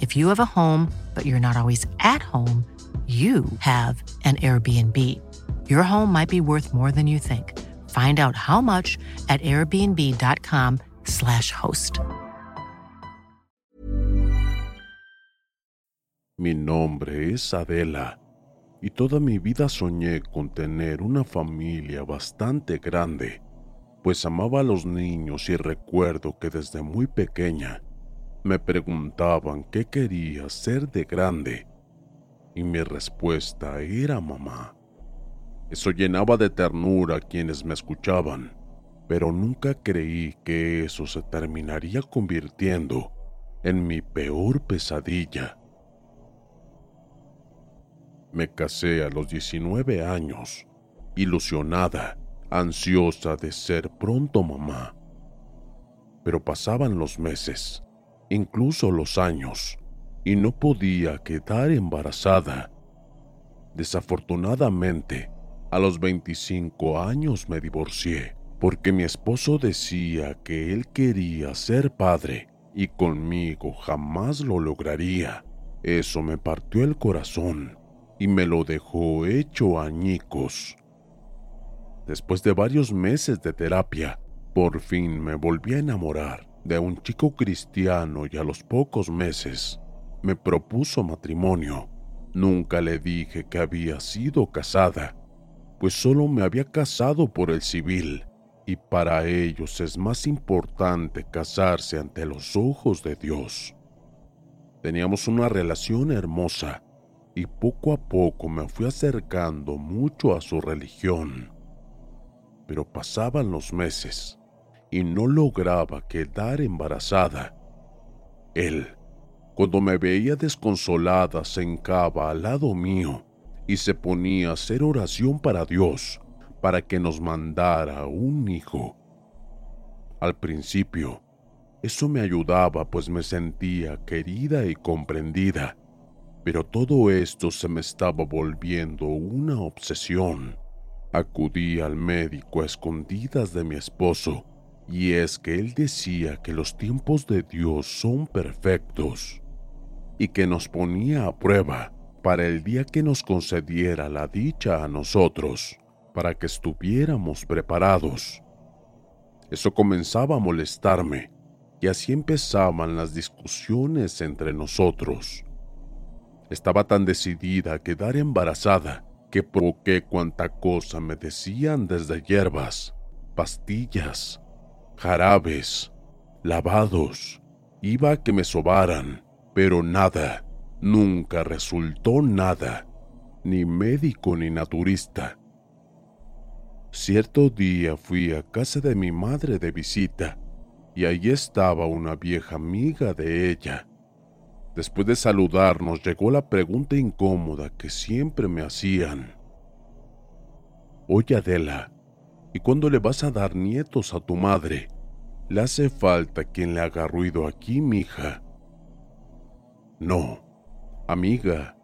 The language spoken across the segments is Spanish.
If you have a home, but you're not always at home, you have an Airbnb. Your home might be worth more than you think. Find out how much at airbnb.com/slash host. Mi nombre es Adela y toda mi vida soñé con tener una familia bastante grande, pues amaba a los niños y recuerdo que desde muy pequeña me preguntaban qué quería ser de grande y mi respuesta era mamá. Eso llenaba de ternura a quienes me escuchaban, pero nunca creí que eso se terminaría convirtiendo en mi peor pesadilla. Me casé a los 19 años, ilusionada, ansiosa de ser pronto mamá. Pero pasaban los meses, incluso los años, y no podía quedar embarazada. Desafortunadamente, a los 25 años me divorcié porque mi esposo decía que él quería ser padre y conmigo jamás lo lograría. Eso me partió el corazón y me lo dejó hecho añicos. Después de varios meses de terapia, por fin me volví a enamorar de un chico cristiano y a los pocos meses me propuso matrimonio. Nunca le dije que había sido casada, pues solo me había casado por el civil, y para ellos es más importante casarse ante los ojos de Dios. Teníamos una relación hermosa, y poco a poco me fui acercando mucho a su religión. Pero pasaban los meses, y no lograba quedar embarazada. Él cuando me veía desconsolada, se encaba al lado mío y se ponía a hacer oración para Dios para que nos mandara un hijo. Al principio, eso me ayudaba pues me sentía querida y comprendida, pero todo esto se me estaba volviendo una obsesión. Acudí al médico a escondidas de mi esposo, y es que él decía que los tiempos de Dios son perfectos y que nos ponía a prueba para el día que nos concediera la dicha a nosotros, para que estuviéramos preparados. Eso comenzaba a molestarme y así empezaban las discusiones entre nosotros. Estaba tan decidida a quedar embarazada que provoqué cuanta cosa me decían desde hierbas, pastillas, jarabes, lavados, iba a que me sobaran, pero nada, nunca resultó nada, ni médico ni naturista. Cierto día fui a casa de mi madre de visita y allí estaba una vieja amiga de ella. Después de saludarnos llegó la pregunta incómoda que siempre me hacían. Oye Adela, ¿y cuándo le vas a dar nietos a tu madre? Le hace falta quien le haga ruido aquí, mija. No, amiga,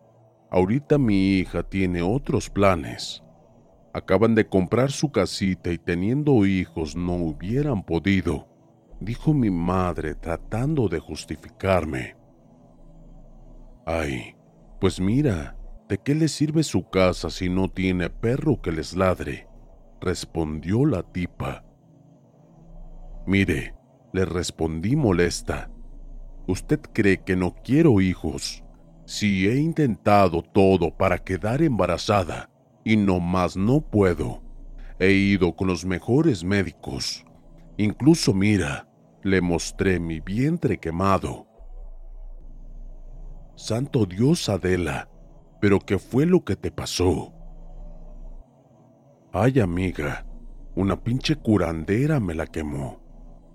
ahorita mi hija tiene otros planes. Acaban de comprar su casita y teniendo hijos no hubieran podido, dijo mi madre tratando de justificarme. Ay, pues mira, ¿de qué le sirve su casa si no tiene perro que les ladre? Respondió la tipa. Mire, le respondí molesta. ¿Usted cree que no quiero hijos? Si he intentado todo para quedar embarazada y no más no puedo. He ido con los mejores médicos. Incluso mira, le mostré mi vientre quemado. Santo Dios, Adela, pero ¿qué fue lo que te pasó? Ay, amiga, una pinche curandera me la quemó.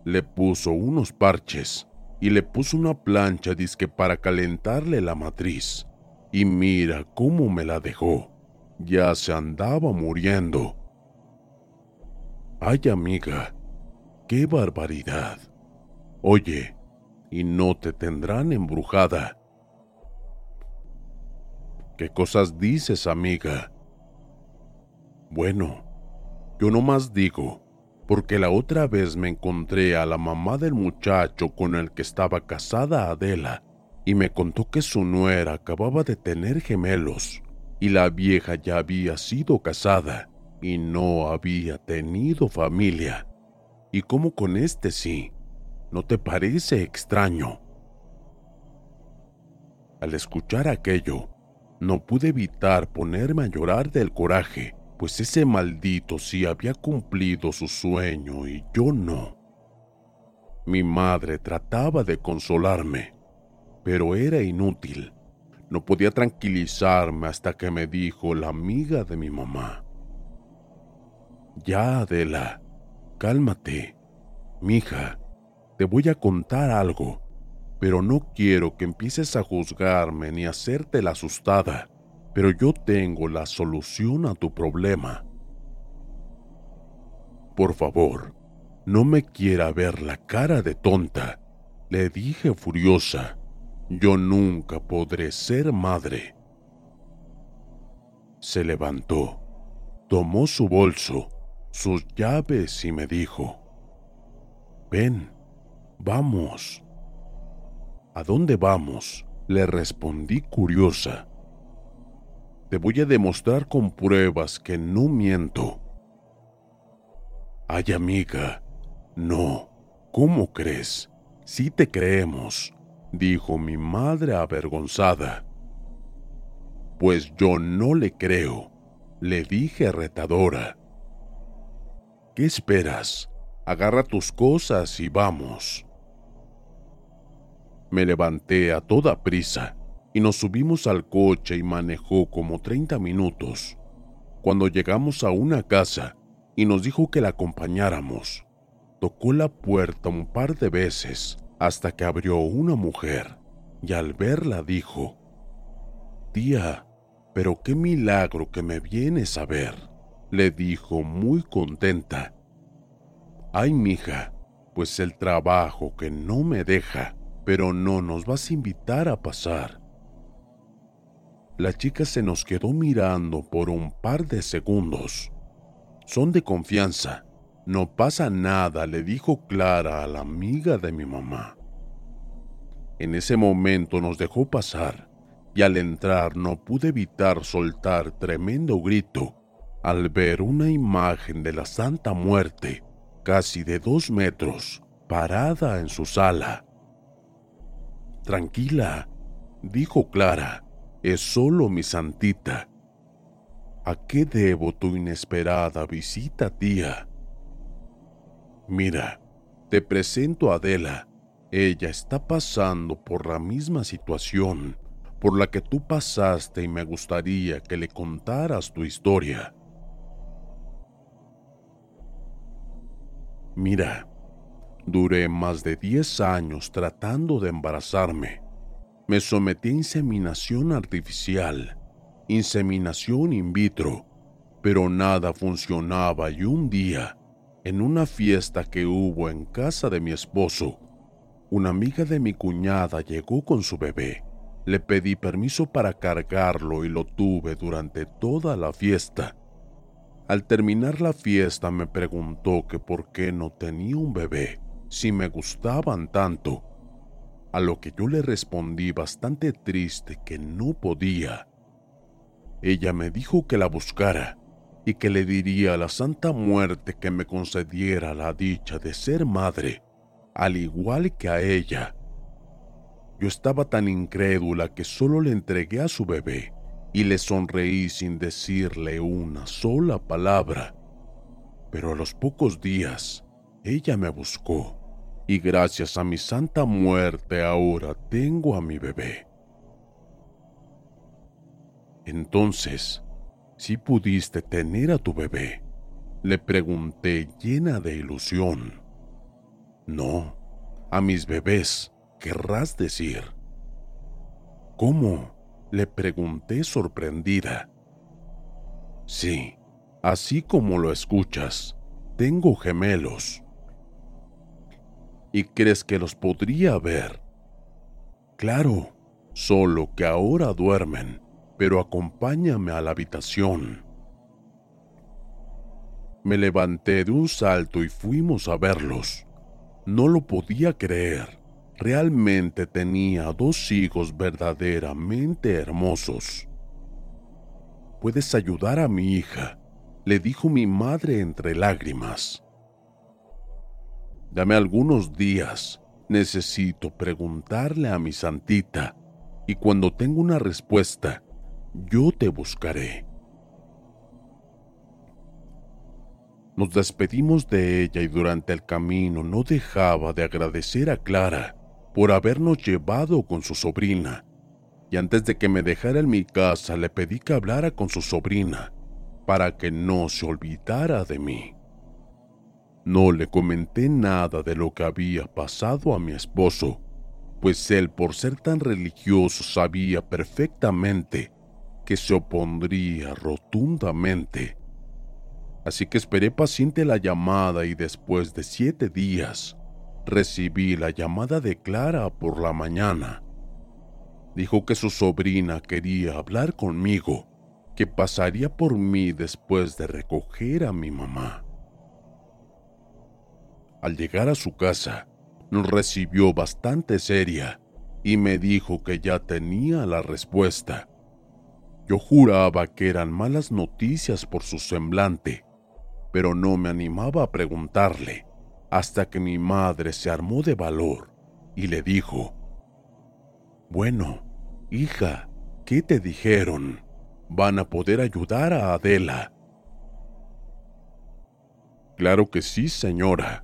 Le puso unos parches y le puso una plancha disque para calentarle la matriz. Y mira cómo me la dejó. Ya se andaba muriendo. Ay, amiga, qué barbaridad. Oye, y no te tendrán embrujada. ¿Qué cosas dices, amiga? Bueno, yo no más digo, porque la otra vez me encontré a la mamá del muchacho con el que estaba casada Adela y me contó que su nuera acababa de tener gemelos y la vieja ya había sido casada y no había tenido familia. ¿Y cómo con este sí? ¿No te parece extraño? Al escuchar aquello, no pude evitar ponerme a llorar del coraje, pues ese maldito sí había cumplido su sueño y yo no. Mi madre trataba de consolarme, pero era inútil. No podía tranquilizarme hasta que me dijo la amiga de mi mamá. Ya, Adela, cálmate. Mija, te voy a contar algo pero no quiero que empieces a juzgarme ni a hacerte la asustada, pero yo tengo la solución a tu problema. Por favor, no me quiera ver la cara de tonta, le dije furiosa. Yo nunca podré ser madre. Se levantó, tomó su bolso, sus llaves y me dijo, Ven, vamos. ¿A dónde vamos? Le respondí curiosa. Te voy a demostrar con pruebas que no miento. Ay, amiga, no. ¿Cómo crees? Sí te creemos, dijo mi madre avergonzada. Pues yo no le creo, le dije retadora. ¿Qué esperas? Agarra tus cosas y vamos. Me levanté a toda prisa y nos subimos al coche y manejó como 30 minutos. Cuando llegamos a una casa y nos dijo que la acompañáramos, tocó la puerta un par de veces hasta que abrió una mujer y al verla dijo, Tía, pero qué milagro que me vienes a ver, le dijo muy contenta. Ay, mija, pues el trabajo que no me deja pero no nos vas a invitar a pasar. La chica se nos quedó mirando por un par de segundos. Son de confianza. No pasa nada, le dijo Clara a la amiga de mi mamá. En ese momento nos dejó pasar y al entrar no pude evitar soltar tremendo grito al ver una imagen de la Santa Muerte, casi de dos metros, parada en su sala. Tranquila, dijo Clara, es solo mi santita. ¿A qué debo tu inesperada visita, tía? Mira, te presento a Adela. Ella está pasando por la misma situación por la que tú pasaste y me gustaría que le contaras tu historia. Mira, Duré más de 10 años tratando de embarazarme. Me sometí a inseminación artificial, inseminación in vitro, pero nada funcionaba y un día, en una fiesta que hubo en casa de mi esposo, una amiga de mi cuñada llegó con su bebé Le pedí permiso para cargarlo y lo tuve durante toda la fiesta. Al terminar la fiesta me preguntó que por qué no tenía un bebé, si me gustaban tanto, a lo que yo le respondí bastante triste que no podía. Ella me dijo que la buscara y que le diría a la Santa Muerte que me concediera la dicha de ser madre, al igual que a ella. Yo estaba tan incrédula que solo le entregué a su bebé y le sonreí sin decirle una sola palabra. Pero a los pocos días, ella me buscó y gracias a mi santa muerte ahora tengo a mi bebé. Entonces, si pudiste tener a tu bebé, le pregunté llena de ilusión. No, a mis bebés querrás decir? ¿Cómo? le pregunté sorprendida. Sí, así como lo escuchas, tengo gemelos. ¿Y crees que los podría ver? Claro, solo que ahora duermen, pero acompáñame a la habitación. Me levanté de un salto y fuimos a verlos. No lo podía creer realmente tenía dos hijos verdaderamente hermosos. Puedes ayudar a mi hija, le dijo mi madre entre lágrimas. Dame algunos días, necesito preguntarle a mi santita, y cuando tenga una respuesta, yo te buscaré. Nos despedimos de ella y durante el camino no dejaba de agradecer a Clara por habernos llevado con su sobrina, y antes de que me dejara en mi casa le pedí que hablara con su sobrina para que no se olvidara de mí. No le comenté nada de lo que había pasado a mi esposo, pues él por ser tan religioso sabía perfectamente que se opondría rotundamente. Así que esperé paciente la llamada y después de siete días recibí la llamada de Clara por la mañana. Dijo que su sobrina quería hablar conmigo, que pasaría por mí después de recoger a mi mamá. Al llegar a su casa, nos recibió bastante seria y me dijo que ya tenía la respuesta. Yo juraba que eran malas noticias por su semblante, pero no me animaba a preguntarle hasta que mi madre se armó de valor y le dijo, Bueno, hija, ¿qué te dijeron? ¿Van a poder ayudar a Adela? Claro que sí, señora,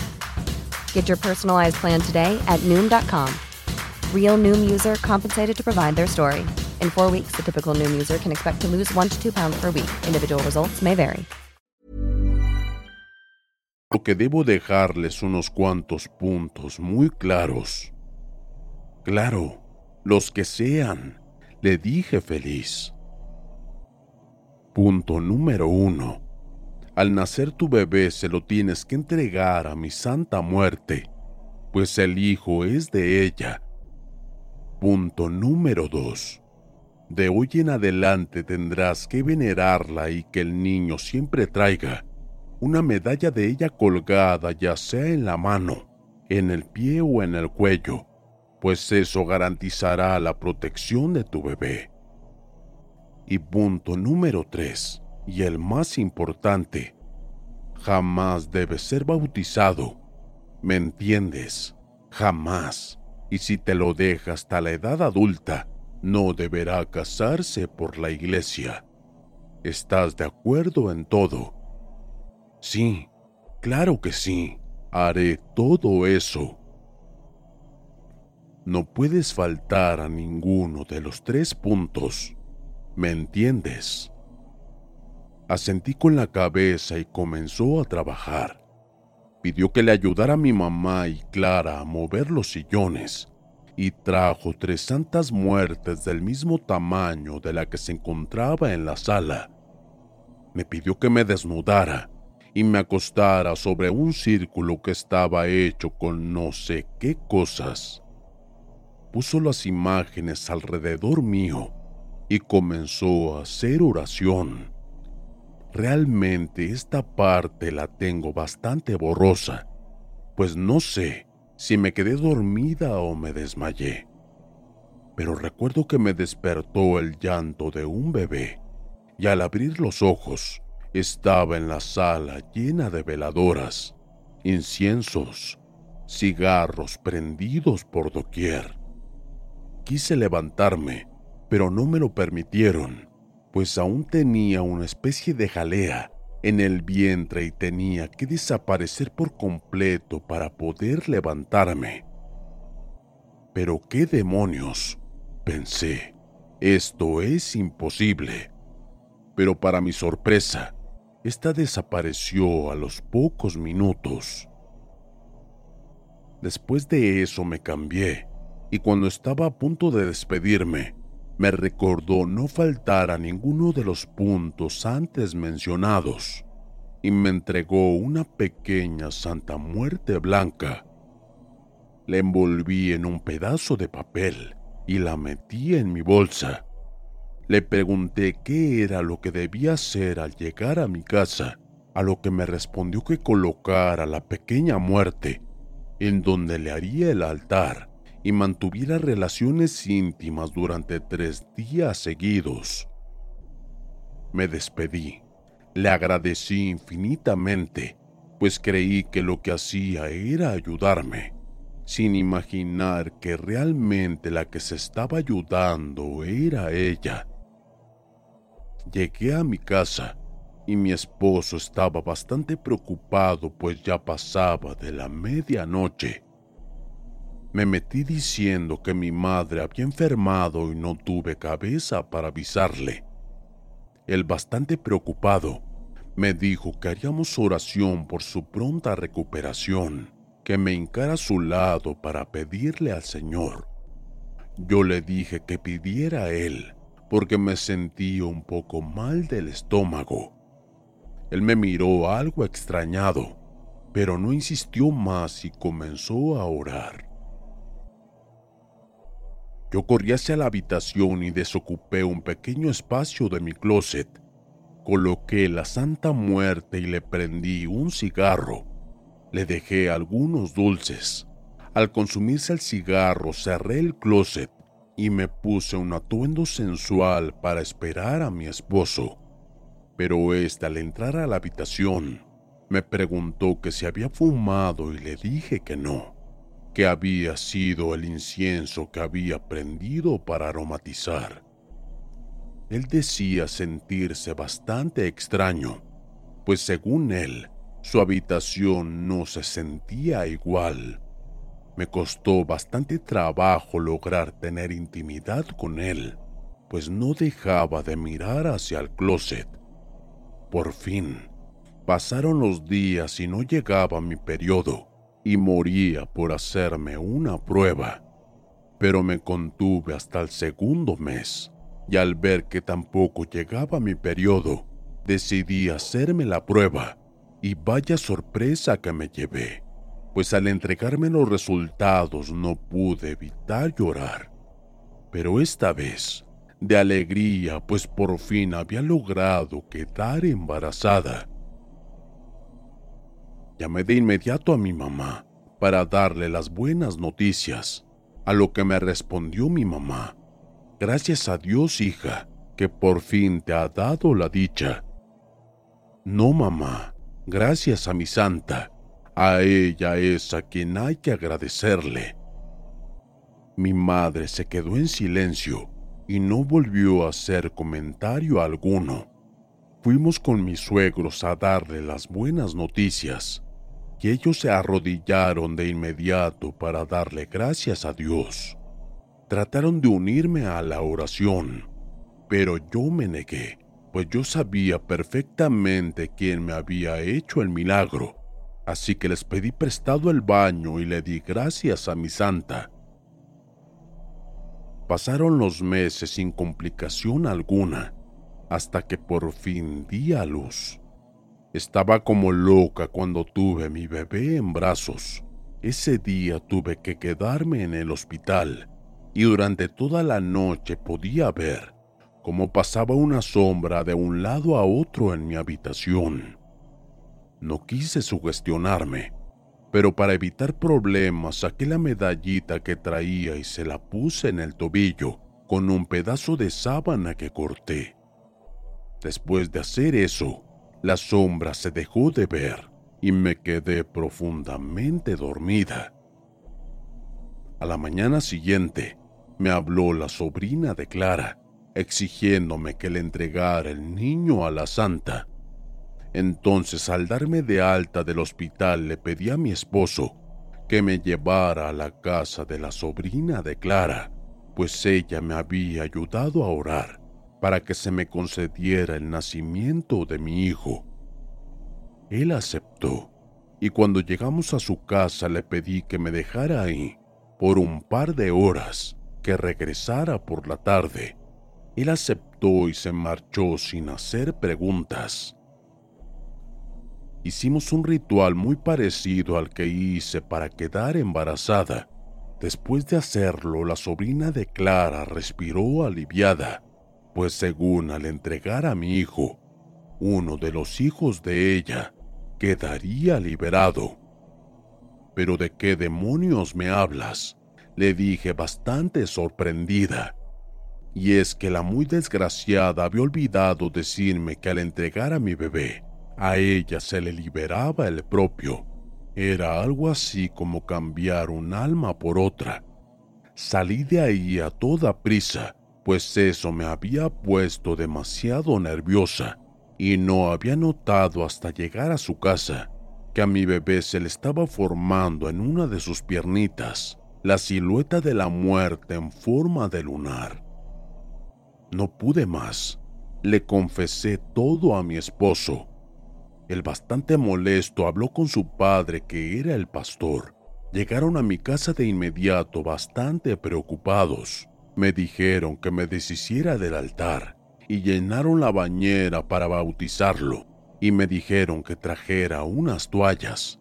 Get your personalized plan today at Noom.com. Real Noom user compensated to provide their story. In four weeks, the typical Noom user can expect to lose one to two pounds per week. Individual results may vary. Porque debo dejarles unos cuantos puntos muy claros. Claro. Los que sean, le dije feliz. Punto número uno. Al nacer tu bebé se lo tienes que entregar a mi santa muerte, pues el hijo es de ella. Punto número dos. De hoy en adelante tendrás que venerarla y que el niño siempre traiga una medalla de ella colgada ya sea en la mano, en el pie o en el cuello pues eso garantizará la protección de tu bebé. Y punto número 3. Y el más importante, jamás debe ser bautizado. ¿Me entiendes? Jamás. Y si te lo deja hasta la edad adulta, no deberá casarse por la iglesia. ¿Estás de acuerdo en todo? Sí, claro que sí. Haré todo eso. No puedes faltar a ninguno de los tres puntos. ¿Me entiendes? Asentí con la cabeza y comenzó a trabajar. Pidió que le ayudara mi mamá y Clara a mover los sillones y trajo tres santas muertes del mismo tamaño de la que se encontraba en la sala. Me pidió que me desnudara y me acostara sobre un círculo que estaba hecho con no sé qué cosas. Puso las imágenes alrededor mío y comenzó a hacer oración. Realmente esta parte la tengo bastante borrosa, pues no sé si me quedé dormida o me desmayé. Pero recuerdo que me despertó el llanto de un bebé y al abrir los ojos estaba en la sala llena de veladoras, inciensos, cigarros prendidos por doquier. Quise levantarme, pero no me lo permitieron, pues aún tenía una especie de jalea en el vientre y tenía que desaparecer por completo para poder levantarme. Pero qué demonios, pensé, esto es imposible. Pero para mi sorpresa, esta desapareció a los pocos minutos. Después de eso me cambié y cuando estaba a punto de despedirme, me recordó no faltar a ninguno de los puntos antes mencionados y me entregó una pequeña Santa Muerte blanca. La envolví en un pedazo de papel y la metí en mi bolsa. Le pregunté qué era lo que debía hacer al llegar a mi casa, a lo que me respondió que colocara la pequeña muerte en donde le haría el altar y mantuviera relaciones íntimas durante tres días seguidos. Me despedí. Le agradecí infinitamente, pues creí que lo que hacía era ayudarme, sin imaginar que realmente la que se estaba ayudando era ella. Llegué a mi casa y mi esposo estaba bastante preocupado pues ya pasaba de la medianoche me metí diciendo que mi madre había enfermado y no tuve cabeza para avisarle. Él bastante preocupado me dijo que haríamos oración por su pronta recuperación, que me encara a su lado para pedirle al Señor. Yo le dije que pidiera a él porque me sentía un poco mal del estómago. Él me miró algo extrañado, pero no insistió más y comenzó a orar. Yo corrí hacia la habitación y desocupé un pequeño espacio de mi closet. Coloqué la Santa Muerte y le prendí un cigarro. Le dejé algunos dulces. Al consumirse el cigarro cerré el closet y me puse un atuendo sensual para esperar a mi esposo. Pero éste al entrar a la habitación me preguntó que si había fumado y le dije que no que había sido el incienso que había prendido para aromatizar. Él decía sentirse bastante extraño, pues según él, su habitación no se sentía igual. Me costó bastante trabajo lograr tener intimidad con él, pues no dejaba de mirar hacia el closet. Por fin, pasaron los días y no llegaba mi periodo y moría por hacerme una prueba. Pero me contuve hasta el segundo mes y al ver que tampoco llegaba mi periodo, decidí hacerme la prueba y vaya sorpresa que me llevé, pues al entregarme los resultados no pude evitar llorar. Pero esta vez, de alegría, pues por fin había logrado quedar embarazada Llamé de inmediato a mi mamá para darle las buenas noticias, a lo que me respondió mi mamá. Gracias a Dios, hija, que por fin te ha dado la dicha. No, mamá, gracias a mi santa. A ella es a quien hay que agradecerle. Mi madre se quedó en silencio y no volvió a hacer comentario alguno. Fuimos con mis suegros a darle las buenas noticias y ellos se arrodillaron de inmediato para darle gracias a Dios. Trataron de unirme a la oración, pero yo me negué, pues yo sabía perfectamente quién me había hecho el milagro, así que les pedí prestado el baño y le di gracias a mi santa. Pasaron los meses sin complicación alguna, hasta que por fin di a luz. Estaba como loca cuando tuve mi bebé en brazos. Ese día tuve que quedarme en el hospital y durante toda la noche podía ver cómo pasaba una sombra de un lado a otro en mi habitación. No quise sugestionarme, pero para evitar problemas saqué la medallita que traía y se la puse en el tobillo con un pedazo de sábana que corté. Después de hacer eso, la sombra se dejó de ver y me quedé profundamente dormida. A la mañana siguiente me habló la sobrina de Clara, exigiéndome que le entregara el niño a la santa. Entonces al darme de alta del hospital le pedí a mi esposo que me llevara a la casa de la sobrina de Clara, pues ella me había ayudado a orar para que se me concediera el nacimiento de mi hijo. Él aceptó, y cuando llegamos a su casa le pedí que me dejara ahí por un par de horas, que regresara por la tarde. Él aceptó y se marchó sin hacer preguntas. Hicimos un ritual muy parecido al que hice para quedar embarazada. Después de hacerlo, la sobrina de Clara respiró aliviada pues según al entregar a mi hijo, uno de los hijos de ella quedaría liberado. ¿Pero de qué demonios me hablas? Le dije bastante sorprendida. Y es que la muy desgraciada había olvidado decirme que al entregar a mi bebé, a ella se le liberaba el propio. Era algo así como cambiar un alma por otra. Salí de ahí a toda prisa pues eso me había puesto demasiado nerviosa y no había notado hasta llegar a su casa que a mi bebé se le estaba formando en una de sus piernitas la silueta de la muerte en forma de lunar. No pude más. Le confesé todo a mi esposo. El bastante molesto habló con su padre, que era el pastor. Llegaron a mi casa de inmediato bastante preocupados. Me dijeron que me deshiciera del altar y llenaron la bañera para bautizarlo y me dijeron que trajera unas toallas.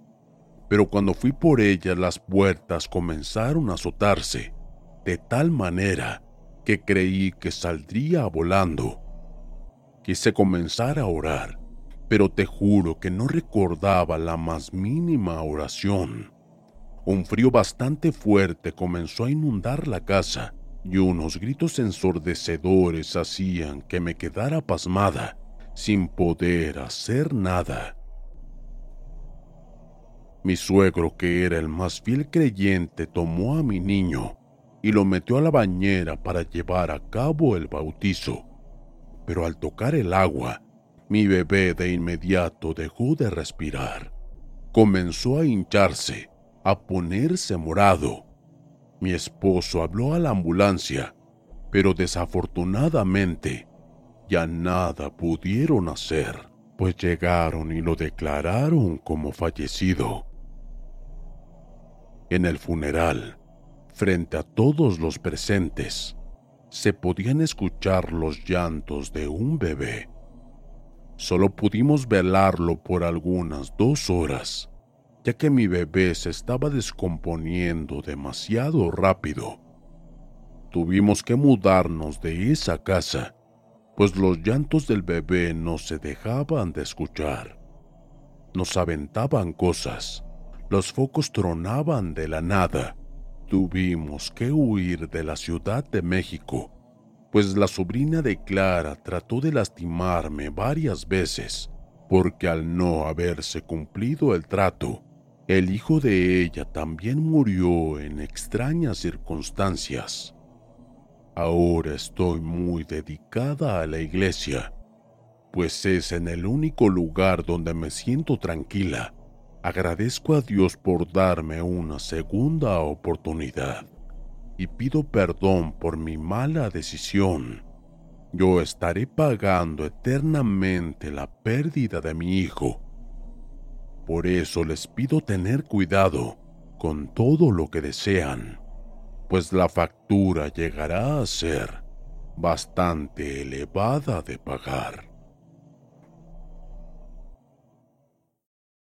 Pero cuando fui por ellas las puertas comenzaron a azotarse de tal manera que creí que saldría volando. Quise comenzar a orar, pero te juro que no recordaba la más mínima oración. Un frío bastante fuerte comenzó a inundar la casa y unos gritos ensordecedores hacían que me quedara pasmada, sin poder hacer nada. Mi suegro, que era el más fiel creyente, tomó a mi niño y lo metió a la bañera para llevar a cabo el bautizo. Pero al tocar el agua, mi bebé de inmediato dejó de respirar. Comenzó a hincharse, a ponerse morado mi esposo habló a la ambulancia, pero desafortunadamente ya nada pudieron hacer, pues llegaron y lo declararon como fallecido. En el funeral, frente a todos los presentes, se podían escuchar los llantos de un bebé. Solo pudimos velarlo por algunas dos horas ya que mi bebé se estaba descomponiendo demasiado rápido. Tuvimos que mudarnos de esa casa, pues los llantos del bebé no se dejaban de escuchar. Nos aventaban cosas, los focos tronaban de la nada. Tuvimos que huir de la Ciudad de México, pues la sobrina de Clara trató de lastimarme varias veces porque al no haberse cumplido el trato, el hijo de ella también murió en extrañas circunstancias. Ahora estoy muy dedicada a la iglesia, pues es en el único lugar donde me siento tranquila. Agradezco a Dios por darme una segunda oportunidad y pido perdón por mi mala decisión yo estaré pagando eternamente la pérdida de mi hijo. Por eso les pido tener cuidado con todo lo que desean, pues la factura llegará a ser bastante elevada de pagar.